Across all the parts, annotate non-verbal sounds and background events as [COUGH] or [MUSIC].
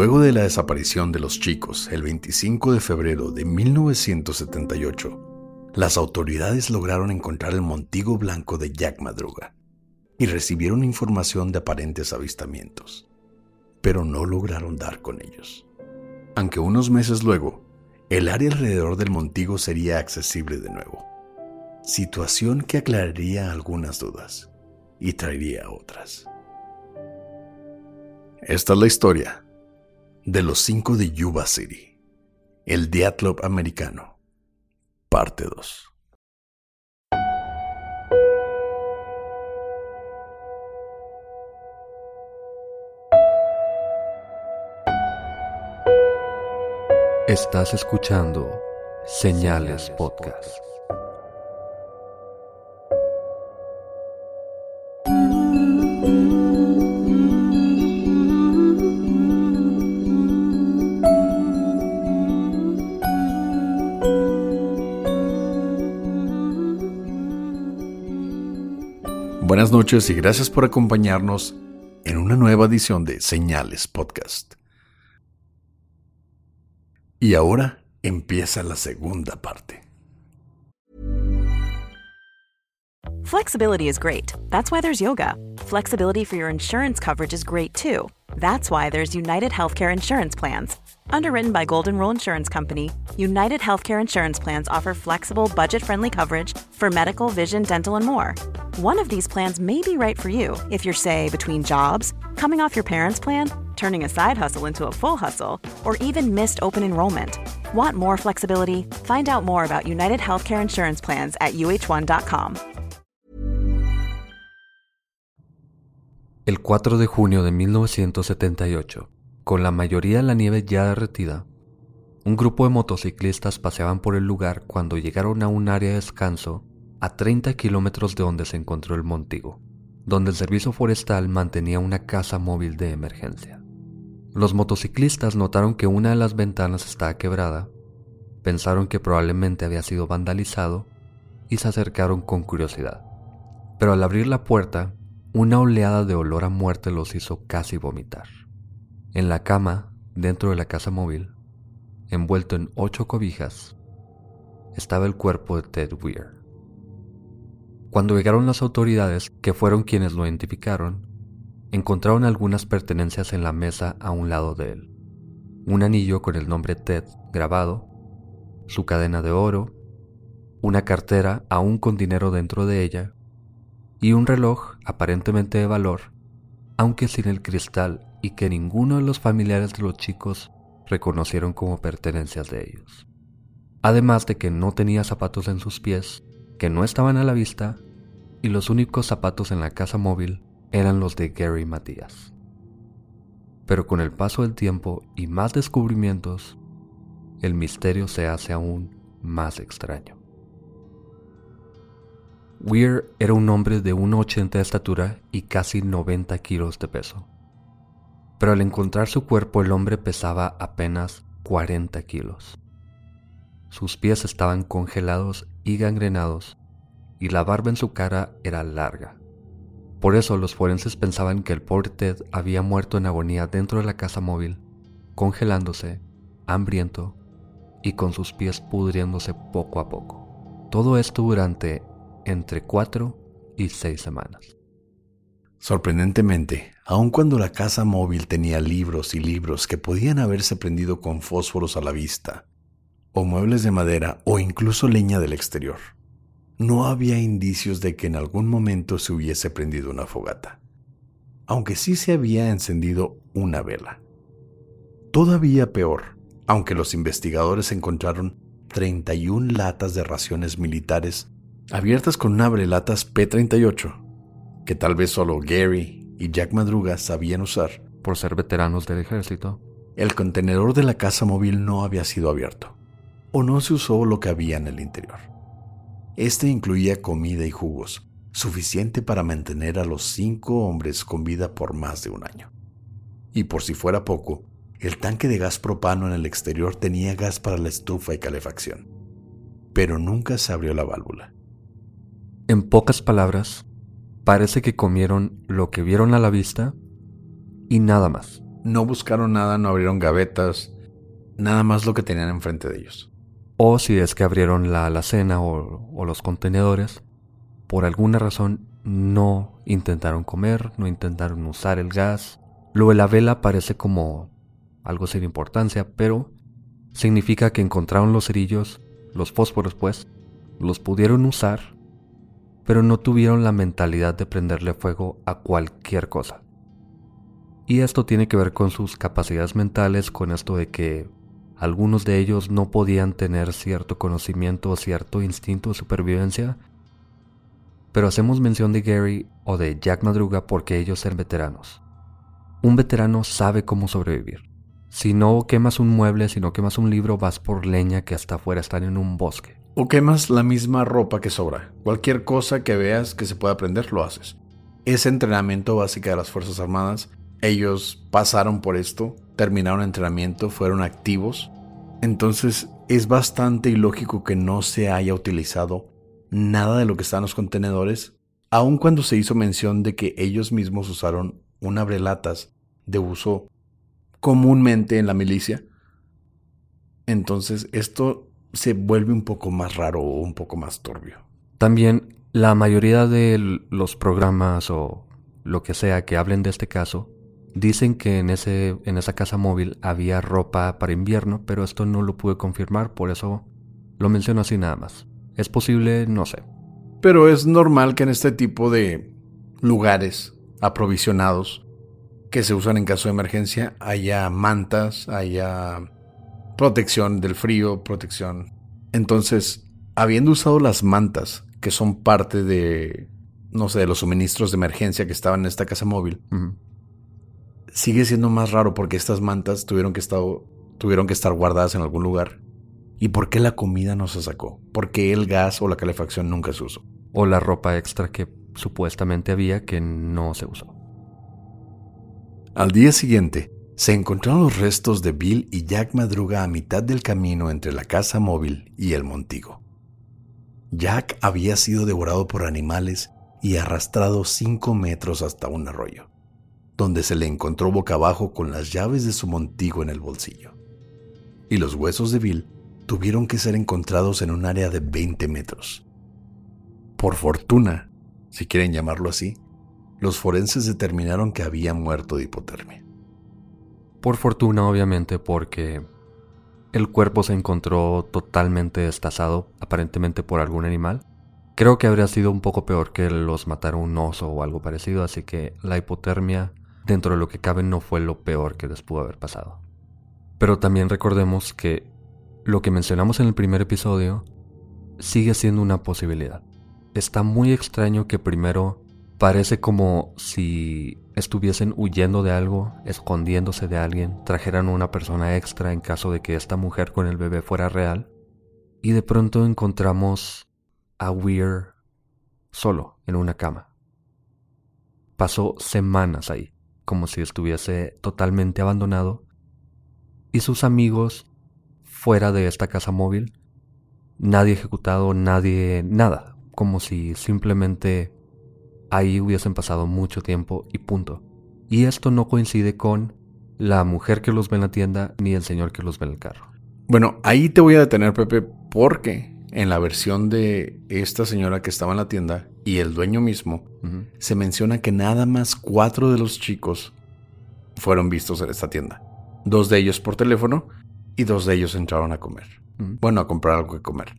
Luego de la desaparición de los chicos el 25 de febrero de 1978, las autoridades lograron encontrar el montigo blanco de Jack Madruga y recibieron información de aparentes avistamientos, pero no lograron dar con ellos. Aunque unos meses luego, el área alrededor del montigo sería accesible de nuevo, situación que aclararía algunas dudas y traería otras. Esta es la historia de los cinco de Yuba City, el Diatlop americano, parte 2. Estás escuchando Señales Podcast. Noches y gracias por acompañarnos en una nueva edición de Señales Podcast. Y ahora empieza la segunda parte. Flexibility is great. That's why there's yoga. Flexibility for your insurance coverage is great too. That's why there's United Healthcare Insurance Plans. Underwritten by Golden Rule Insurance Company, United Healthcare Insurance Plans offer flexible, budget friendly coverage for medical, vision, dental, and more. One of these plans may be right for you if you're, say, between jobs, coming off your parents' plan, turning a side hustle into a full hustle, or even missed open enrollment. Want more flexibility? Find out more about United Healthcare Insurance Plans at uh1.com. El 4 de junio de 1978, con la mayoría de la nieve ya derretida, un grupo de motociclistas paseaban por el lugar cuando llegaron a un área de descanso a 30 kilómetros de donde se encontró el montigo, donde el servicio forestal mantenía una casa móvil de emergencia. Los motociclistas notaron que una de las ventanas estaba quebrada, pensaron que probablemente había sido vandalizado y se acercaron con curiosidad. Pero al abrir la puerta, una oleada de olor a muerte los hizo casi vomitar. En la cama, dentro de la casa móvil, envuelto en ocho cobijas, estaba el cuerpo de Ted Weir. Cuando llegaron las autoridades, que fueron quienes lo identificaron, encontraron algunas pertenencias en la mesa a un lado de él. Un anillo con el nombre Ted grabado, su cadena de oro, una cartera aún con dinero dentro de ella y un reloj aparentemente de valor, aunque sin el cristal y que ninguno de los familiares de los chicos reconocieron como pertenencias de ellos. Además de que no tenía zapatos en sus pies, que no estaban a la vista, y los únicos zapatos en la casa móvil eran los de Gary Matías. Pero con el paso del tiempo y más descubrimientos, el misterio se hace aún más extraño. Weir era un hombre de 1,80 de estatura y casi 90 kilos de peso. Pero al encontrar su cuerpo el hombre pesaba apenas 40 kilos. Sus pies estaban congelados y gangrenados y la barba en su cara era larga. Por eso los forenses pensaban que el pobre Ted había muerto en agonía dentro de la casa móvil, congelándose, hambriento y con sus pies pudriéndose poco a poco. Todo esto durante entre cuatro y seis semanas. Sorprendentemente, aun cuando la casa móvil tenía libros y libros que podían haberse prendido con fósforos a la vista, o muebles de madera o incluso leña del exterior, no había indicios de que en algún momento se hubiese prendido una fogata, aunque sí se había encendido una vela. Todavía peor, aunque los investigadores encontraron 31 latas de raciones militares abiertas con un abrelatas P-38 que tal vez solo Gary y Jack Madruga sabían usar. Por ser veteranos del ejército. El contenedor de la casa móvil no había sido abierto, o no se usó lo que había en el interior. Este incluía comida y jugos, suficiente para mantener a los cinco hombres con vida por más de un año. Y por si fuera poco, el tanque de gas propano en el exterior tenía gas para la estufa y calefacción, pero nunca se abrió la válvula. En pocas palabras, Parece que comieron lo que vieron a la vista y nada más. No buscaron nada, no abrieron gavetas, nada más lo que tenían enfrente de ellos. O si es que abrieron la alacena o, los contenedores, por alguna razón no intentaron comer, no intentaron usar el gas. Lo de la vela parece como algo sin importancia, pero significa que encontraron los cerillos, los fósforos pues, los pudieron usar pero no tuvieron la mentalidad de prenderle fuego a cualquier cosa. Y esto tiene que ver con sus capacidades mentales, con esto de que algunos de ellos no podían tener cierto conocimiento o cierto instinto de supervivencia. Pero hacemos mención de Gary o de Jack Madruga porque ellos eran veteranos. Un veterano sabe cómo sobrevivir. Si no quemas un mueble, si no quemas un libro, vas por leña que hasta afuera están en un bosque. O quemas la misma ropa que sobra. Cualquier cosa que veas que se pueda aprender, lo haces. Ese entrenamiento básico de las Fuerzas Armadas, ellos pasaron por esto, terminaron entrenamiento, fueron activos. Entonces es bastante ilógico que no se haya utilizado nada de lo que está en los contenedores, aun cuando se hizo mención de que ellos mismos usaron un abrelatas de uso comúnmente en la milicia. Entonces esto se vuelve un poco más raro o un poco más turbio. También la mayoría de los programas o lo que sea que hablen de este caso dicen que en, ese, en esa casa móvil había ropa para invierno, pero esto no lo pude confirmar, por eso lo menciono así nada más. ¿Es posible? No sé. Pero es normal que en este tipo de lugares aprovisionados que se usan en caso de emergencia haya mantas, haya protección del frío, protección. Entonces, habiendo usado las mantas, que son parte de, no sé, de los suministros de emergencia que estaban en esta casa móvil, sigue siendo más raro porque estas mantas tuvieron que, estar, tuvieron que estar guardadas en algún lugar. ¿Y por qué la comida no se sacó? ¿Por qué el gas o la calefacción nunca se usó? O la ropa extra que supuestamente había que no se usó. Al día siguiente, se encontraron los restos de Bill y Jack Madruga a mitad del camino entre la casa móvil y el montigo. Jack había sido devorado por animales y arrastrado cinco metros hasta un arroyo, donde se le encontró boca abajo con las llaves de su montigo en el bolsillo. Y los huesos de Bill tuvieron que ser encontrados en un área de 20 metros. Por fortuna, si quieren llamarlo así, los forenses determinaron que había muerto de hipotermia. Por fortuna, obviamente, porque el cuerpo se encontró totalmente destazado, aparentemente por algún animal. Creo que habría sido un poco peor que los matara un oso o algo parecido, así que la hipotermia, dentro de lo que cabe, no fue lo peor que les pudo haber pasado. Pero también recordemos que lo que mencionamos en el primer episodio sigue siendo una posibilidad. Está muy extraño que primero Parece como si estuviesen huyendo de algo, escondiéndose de alguien, trajeran una persona extra en caso de que esta mujer con el bebé fuera real. Y de pronto encontramos a Weir solo en una cama. Pasó semanas ahí, como si estuviese totalmente abandonado. Y sus amigos fuera de esta casa móvil, nadie ejecutado, nadie, nada, como si simplemente ahí hubiesen pasado mucho tiempo y punto. Y esto no coincide con la mujer que los ve en la tienda ni el señor que los ve en el carro. Bueno, ahí te voy a detener, Pepe, porque en la versión de esta señora que estaba en la tienda y el dueño mismo, se menciona que nada más cuatro de los chicos fueron vistos en esta tienda. Dos de ellos por teléfono y dos de ellos entraron a comer. Bueno, a comprar algo que comer.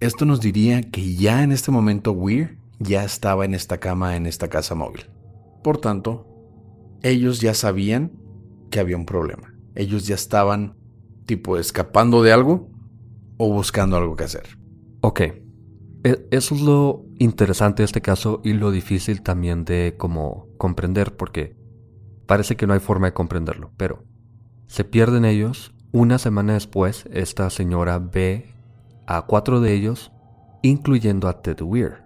Esto nos diría que ya en este momento Weir ya estaba en esta cama en esta casa móvil. Por tanto, ellos ya sabían que había un problema. Ellos ya estaban tipo escapando de algo o buscando algo que hacer. Ok. E, eso es lo interesante de este caso y lo difícil también de como comprender porque parece que no hay forma de comprenderlo, pero se pierden ellos. Una semana después, esta señora ve a cuatro de ellos, incluyendo a Ted Weir,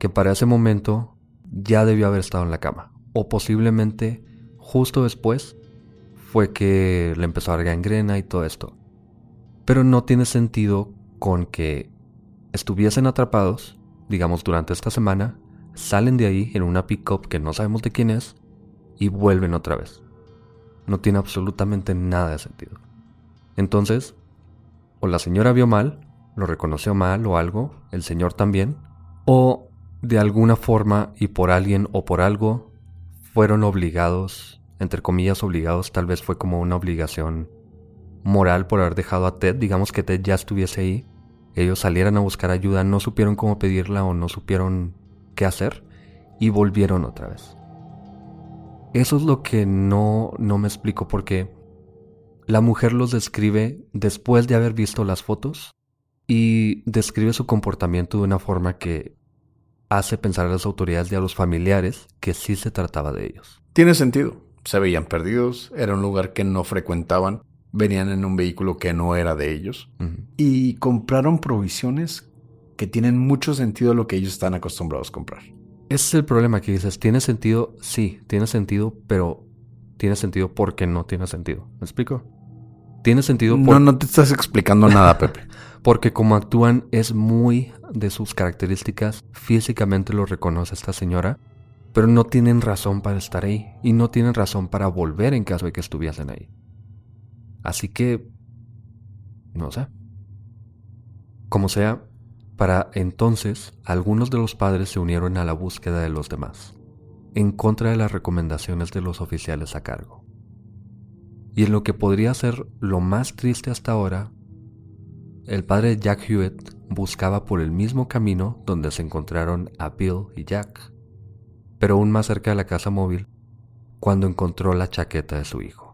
que para ese momento ya debió haber estado en la cama, o posiblemente justo después fue que le empezó a dar gangrena y todo esto. Pero no tiene sentido con que estuviesen atrapados, digamos durante esta semana, salen de ahí en una pickup que no sabemos de quién es y vuelven otra vez. No tiene absolutamente nada de sentido. Entonces, o la señora vio mal, lo reconoció mal o algo, el señor también, o de alguna forma y por alguien o por algo fueron obligados, entre comillas obligados, tal vez fue como una obligación moral por haber dejado a Ted, digamos que Ted ya estuviese ahí, ellos salieran a buscar ayuda, no supieron cómo pedirla o no supieron qué hacer y volvieron otra vez. Eso es lo que no, no me explico porque la mujer los describe después de haber visto las fotos y describe su comportamiento de una forma que hace pensar a las autoridades y a los familiares que sí se trataba de ellos. Tiene sentido. Se veían perdidos, era un lugar que no frecuentaban venían en un vehículo que no era de ellos y compraron provisiones que tienen mucho sentido a lo que ellos están acostumbrados a comprar. Ese es el problema que dices, tiene sentido, sí, tiene sentido, pero tiene sentido porque no tiene sentido. ¿Me explico? Tiene sentido No, no te estás explicando nada, Pepe. [LAUGHS] porque como actúan es muy de sus características, físicamente lo reconoce esta señora, pero no tienen razón para estar ahí y no tienen razón para volver en caso de que estuviesen ahí. Así que... No sé. Como sea, para entonces algunos de los padres se unieron a la búsqueda de los demás, en contra de las recomendaciones de los oficiales a cargo. Y en lo que podría ser lo más triste hasta ahora, el padre Jack Hewitt buscaba por el mismo camino donde se encontraron a Bill y Jack, pero aún más cerca de la casa móvil, cuando encontró la chaqueta de su hijo.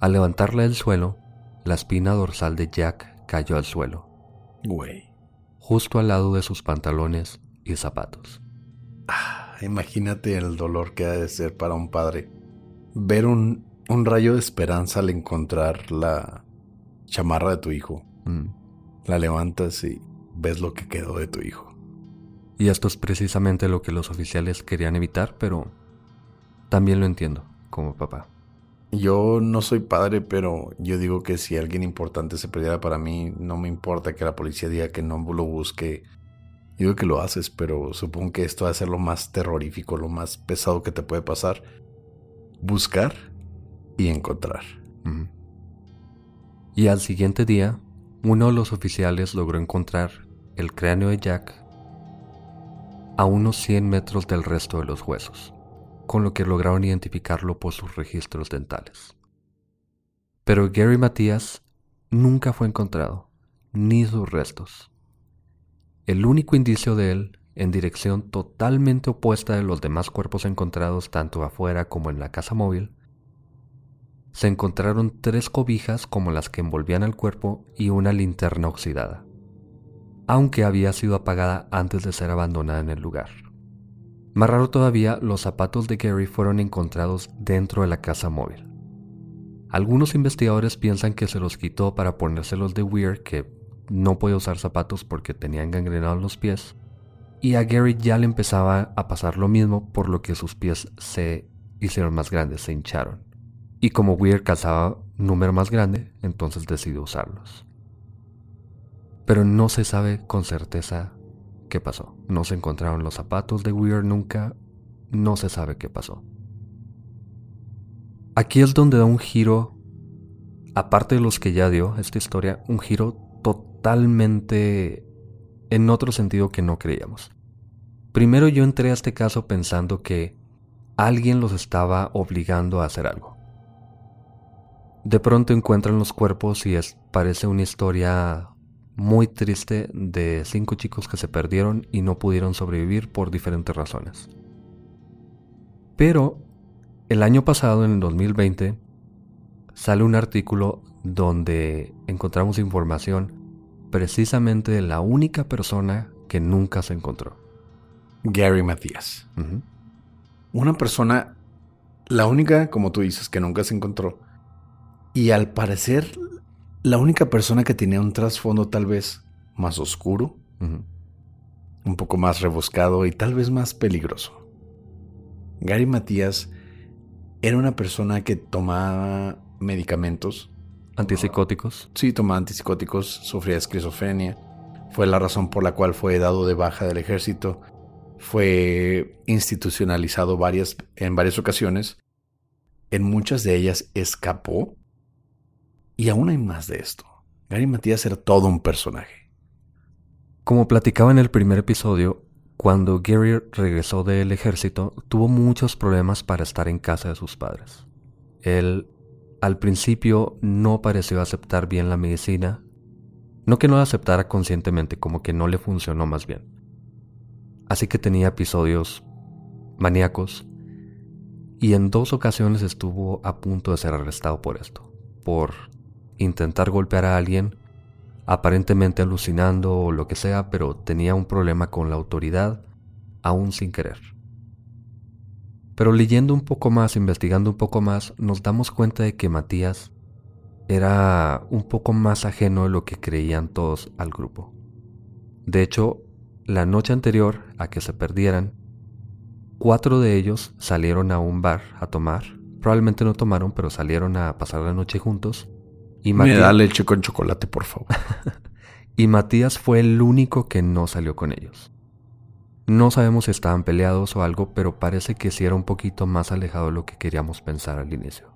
Al levantarla del suelo, la espina dorsal de Jack cayó al suelo. Güey. Justo al lado de sus pantalones y zapatos. Ah, imagínate el dolor que ha de ser para un padre. Ver un, un rayo de esperanza al encontrar la chamarra de tu hijo. Mm. La levantas y ves lo que quedó de tu hijo. Y esto es precisamente lo que los oficiales querían evitar, pero también lo entiendo como papá. Yo no soy padre, pero yo digo que si alguien importante se perdiera para mí, no me importa que la policía diga que no lo busque. Digo que lo haces, pero supongo que esto va a ser lo más terrorífico, lo más pesado que te puede pasar. Buscar y encontrar. Y al siguiente día, uno de los oficiales logró encontrar el cráneo de Jack a unos 100 metros del resto de los huesos con lo que lograron identificarlo por sus registros dentales. Pero Gary Matías nunca fue encontrado, ni sus restos. El único indicio de él, en dirección totalmente opuesta de los demás cuerpos encontrados tanto afuera como en la casa móvil, se encontraron tres cobijas como las que envolvían al cuerpo y una linterna oxidada, aunque había sido apagada antes de ser abandonada en el lugar. Más raro todavía, los zapatos de Gary fueron encontrados dentro de la casa móvil. Algunos investigadores piensan que se los quitó para ponérselos de Weir, que no podía usar zapatos porque tenían gangrenados los pies, y a Gary ya le empezaba a pasar lo mismo, por lo que sus pies se hicieron más grandes, se hincharon. Y como Weir calzaba un número más grande, entonces decidió usarlos. Pero no se sabe con certeza qué pasó. No se encontraron los zapatos de Weir nunca. No se sabe qué pasó. Aquí es donde da un giro, aparte de los que ya dio esta historia, un giro totalmente en otro sentido que no creíamos. Primero yo entré a este caso pensando que alguien los estaba obligando a hacer algo. De pronto encuentran los cuerpos y es, parece una historia muy triste de cinco chicos que se perdieron y no pudieron sobrevivir por diferentes razones. Pero el año pasado, en el 2020, sale un artículo donde encontramos información precisamente de la única persona que nunca se encontró. Gary Matías. Una persona, la única, como tú dices, que nunca se encontró. Y al parecer, la única persona que tenía un trasfondo tal vez más oscuro, un poco más rebuscado y tal vez más peligroso. Gary Matías era una persona que tomaba medicamentos. ¿Antipsicóticos? Sí, tomaba antipsicóticos, sufría esquizofrenia. Fue la razón por la cual fue dado de baja del ejército. Fue institucionalizado varias, en varias ocasiones. En muchas de ellas escapó. Y aún hay más de esto. Gary Matías era todo un personaje. Como platicaba en el primer episodio, cuando Gary regresó del ejército, tuvo muchos problemas para estar en casa de sus padres. Él al principio no pareció aceptar bien la medicina, no que no la aceptara conscientemente, como que no le funcionó más bien. Así que tenía episodios maníacos y en dos ocasiones estuvo a punto de ser arrestado por esto, por intentar golpear a alguien aparentemente alucinando o lo que sea, pero tenía un problema con la autoridad aún sin querer. Pero leyendo un poco más, investigando un poco más, nos damos cuenta de que Matías era un poco más ajeno de lo que creían todos al grupo. De hecho, la noche anterior a que se perdieran, cuatro de ellos salieron a un bar a tomar. Probablemente no tomaron, pero salieron a pasar la noche juntos y Me da leche con chocolate, por favor. [LAUGHS] y Matías fue el único que no salió con ellos. No sabemos si estaban peleados o algo, pero parece que sí era un poquito más alejado de lo que queríamos pensar al inicio.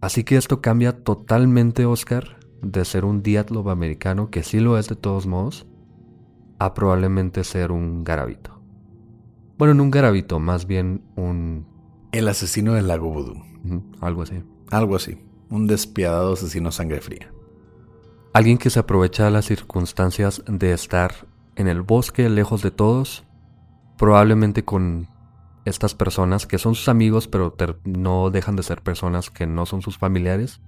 Así que esto cambia totalmente, Oscar, de ser un diátlogo americano, que sí lo es de todos modos, a probablemente ser un garabito. Bueno, no un garabito, más bien un... El asesino del lago Voodoo. algo así. Algo así un despiadado asesino sangre fría. Alguien que se aprovecha de las circunstancias de estar en el bosque lejos de todos, probablemente con estas personas que son sus amigos pero no dejan de ser personas que no son sus familiares,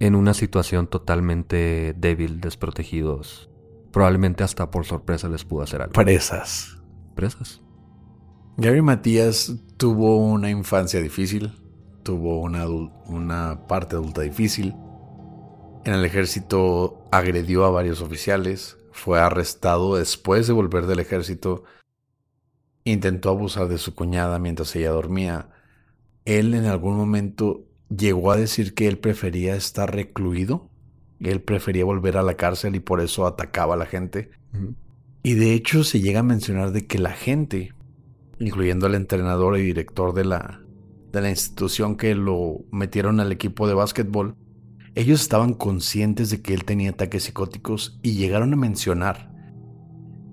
en una situación totalmente débil, desprotegidos. Probablemente hasta por sorpresa les pudo hacer algo. Presas. Presas. Gary Matías tuvo una infancia difícil, tuvo una, una parte adulta difícil. En el ejército agredió a varios oficiales, fue arrestado después de volver del ejército, intentó abusar de su cuñada mientras ella dormía. Él en algún momento llegó a decir que él prefería estar recluido, él prefería volver a la cárcel y por eso atacaba a la gente. Y de hecho se llega a mencionar de que la gente, incluyendo el entrenador y director de la, de la institución que lo metieron al equipo de básquetbol, ellos estaban conscientes de que él tenía ataques psicóticos y llegaron a mencionar.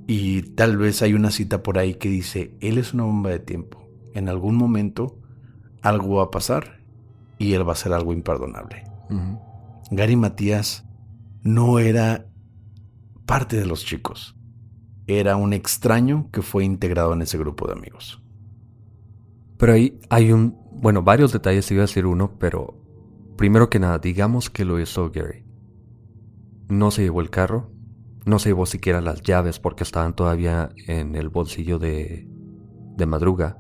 Y tal vez hay una cita por ahí que dice, él es una bomba de tiempo. En algún momento algo va a pasar y él va a ser algo imperdonable. Gary Matías no era parte de los chicos. Era un extraño que fue integrado en ese grupo de amigos. Pero ahí hay un bueno, varios detalles, iba a decir uno, pero primero que nada, digamos que lo hizo Gary. No se llevó el carro, no se llevó siquiera las llaves porque estaban todavía en el bolsillo de, de madruga.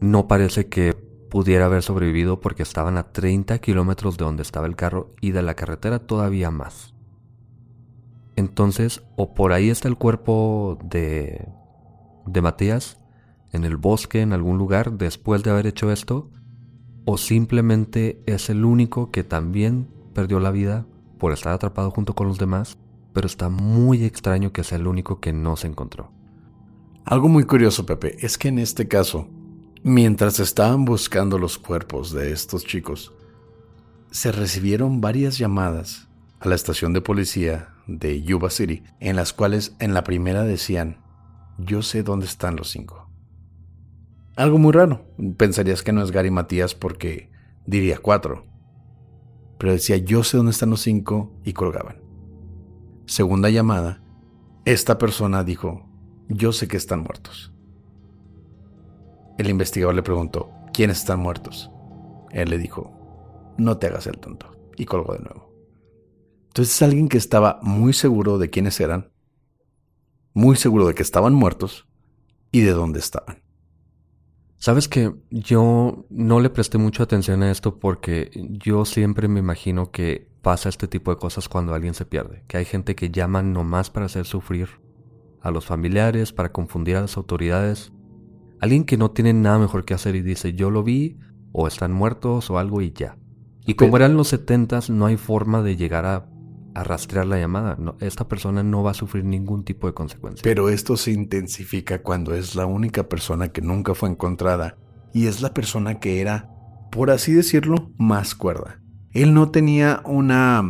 No parece que pudiera haber sobrevivido porque estaban a 30 kilómetros de donde estaba el carro y de la carretera todavía más. Entonces, o por ahí está el cuerpo de, de Matías, en el bosque, en algún lugar, después de haber hecho esto, o simplemente es el único que también perdió la vida por estar atrapado junto con los demás, pero está muy extraño que sea el único que no se encontró. Algo muy curioso, Pepe, es que en este caso, mientras estaban buscando los cuerpos de estos chicos, se recibieron varias llamadas a la estación de policía de Yuba City, en las cuales en la primera decían, yo sé dónde están los cinco. Algo muy raro. Pensarías que no es Gary Matías porque diría cuatro. Pero decía, yo sé dónde están los cinco y colgaban. Segunda llamada, esta persona dijo, yo sé que están muertos. El investigador le preguntó, ¿quiénes están muertos? Él le dijo, no te hagas el tonto. Y colgó de nuevo. Entonces es alguien que estaba muy seguro de quiénes eran, muy seguro de que estaban muertos y de dónde estaban. Sabes que yo no le presté mucha atención a esto porque yo siempre me imagino que pasa este tipo de cosas cuando alguien se pierde, que hay gente que llama nomás para hacer sufrir a los familiares, para confundir a las autoridades, alguien que no tiene nada mejor que hacer y dice yo lo vi o están muertos o algo y ya. Y como eran los setentas, no hay forma de llegar a, rastrear la llamada. esta persona no va a sufrir ningún tipo de consecuencia. Pero esto se intensifica cuando es la única persona que nunca fue encontrada y es la persona que era, por así decirlo, más cuerda. Él no tenía una...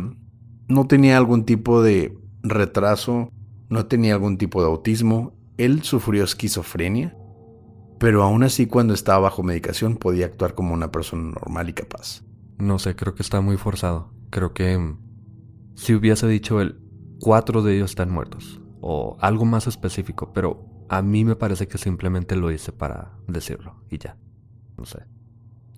no tenía algún tipo de retraso, no tenía algún tipo de autismo, él sufrió esquizofrenia, pero aún así cuando estaba bajo medicación podía actuar como una persona normal y capaz. No sé, creo que está muy forzado. Creo que mm, si hubiese dicho el cuatro de ellos están muertos o algo más específico, pero a mí me parece que simplemente lo hice para decirlo y ya. No sé.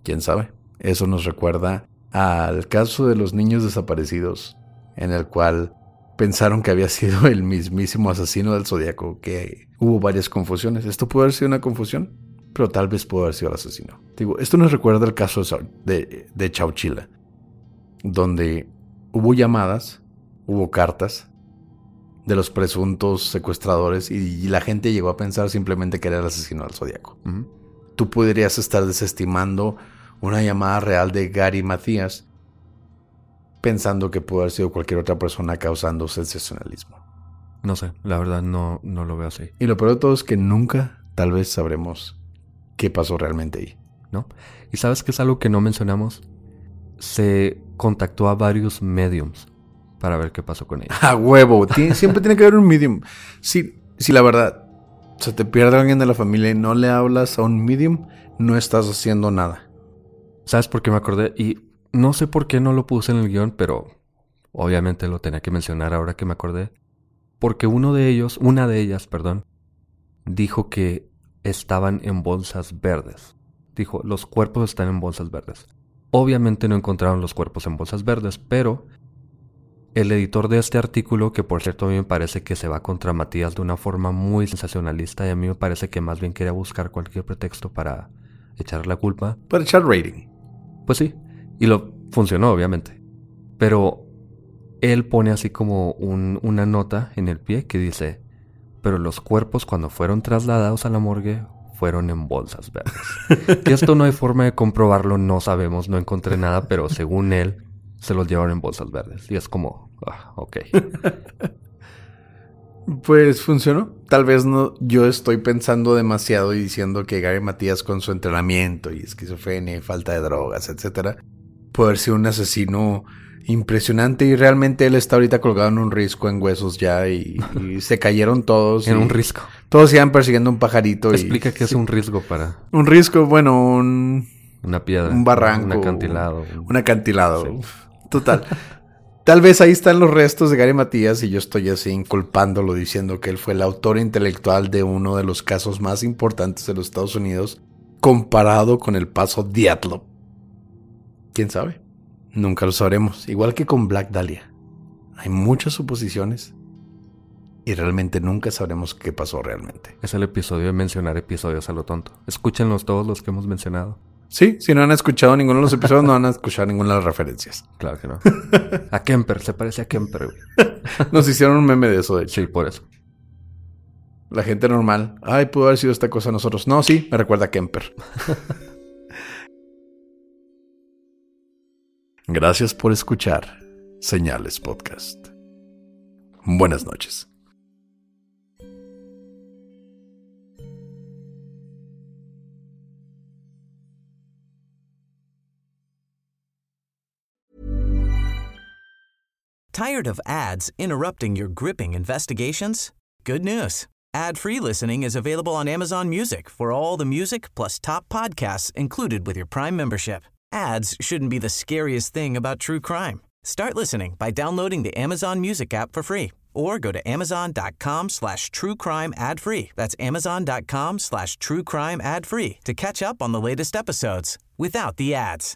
¿Quién sabe? Eso nos recuerda al caso de los niños desaparecidos, en el cual pensaron que había sido el mismísimo asesino del zodiaco, que hubo varias confusiones. Esto puede haber sido una confusión, pero tal vez pudo haber sido el asesino. Digo, esto nos recuerda el caso de, de Chauchila, donde hubo llamadas, hubo cartas de los presuntos secuestradores y, la gente llegó a pensar simplemente que era el asesino del zodiaco. Tú podrías estar desestimando una llamada real de Gary Matías, pensando que pudo haber sido cualquier otra persona causando sensacionalismo. No sé, la verdad no, no lo veo así. Y lo peor de todo es que nunca, tal vez, sabremos qué pasó realmente ahí. ¿No? Y sabes que es algo que no mencionamos. Se contactó a varios mediums para ver qué pasó con ellos. [LAUGHS] A huevo, siempre tiene que haber un medium. Si, si la verdad se te pierde alguien de la familia y no le hablas a un medium, no estás haciendo nada. ¿Sabes por qué me acordé? Y no sé por qué no lo puse en el guion, pero obviamente lo tenía que mencionar ahora que me acordé. Porque uno de ellos, una de ellas, perdón, dijo que estaban en bolsas verdes. Dijo, los cuerpos están en bolsas verdes. Obviamente no encontraron los cuerpos en bolsas verdes, pero el editor de este artículo, que por cierto a mí me parece que se va contra Matías de una forma muy sensacionalista y a mí me parece que más bien quería buscar cualquier pretexto para echar la culpa. Para echar rating. Pues sí, y lo funcionó, obviamente. Pero él pone así como una nota en el pie que dice, pero los cuerpos cuando fueron trasladados a la morgue fueron en bolsas verdes. que esto no hay forma de comprobarlo, no sabemos, no encontré nada, pero según él, se los llevaron en bolsas verdes. Y es como, ah, ok. Pues funcionó. Tal vez no, yo estoy pensando demasiado y diciendo que Gary Matías con su entrenamiento y esquizofrenia y falta de drogas, etcétera, puede haber sido un asesino impresionante y realmente él está ahorita colgado en un risco en huesos ya y, [LAUGHS] se cayeron todos. en un risco. Todos iban persiguiendo un pajarito. Explica qué es un riesgo para. Un risco, bueno, un. Una piedra. Un barranco. Un acantilado. Un acantilado. Total. [LAUGHS] Tal vez ahí están los restos de Gary Matías y yo estoy así inculpándolo diciendo que él fue el autor intelectual de uno de los casos más importantes de los Estados Unidos comparado con el paso Diatlov. ¿Quién sabe? Nunca lo sabremos, igual que con Black Dahlia. Hay muchas suposiciones y realmente nunca sabremos qué pasó realmente. Es el episodio de mencionar episodios a lo tonto. Escúchenlos todos los que hemos mencionado. Sí, si no han escuchado ninguno de los episodios, no van a escuchar ninguna de las referencias. [LAUGHS] Claro que no. A Kemper, se parece a Kemper. [LAUGHS] Nos hicieron un meme de eso, de hecho. Sí, por eso. La gente normal. Ay, pudo haber sido esta cosa a nosotros. No, sí, me recuerda a Kemper. [LAUGHS] Gracias por escuchar Señales Podcast. Buenas noches. Tired of ads interrupting your gripping investigations? Good news. Ad-free listening is available on Amazon Music for all the music plus top podcasts included with your Prime membership. Ads shouldn't be the scariest thing about true crime. Start listening by downloading the Amazon Music app for free or go to amazon.com slash true crime ad free. That's amazon.com slash true crime ad free to catch up on the latest episodes without the ads.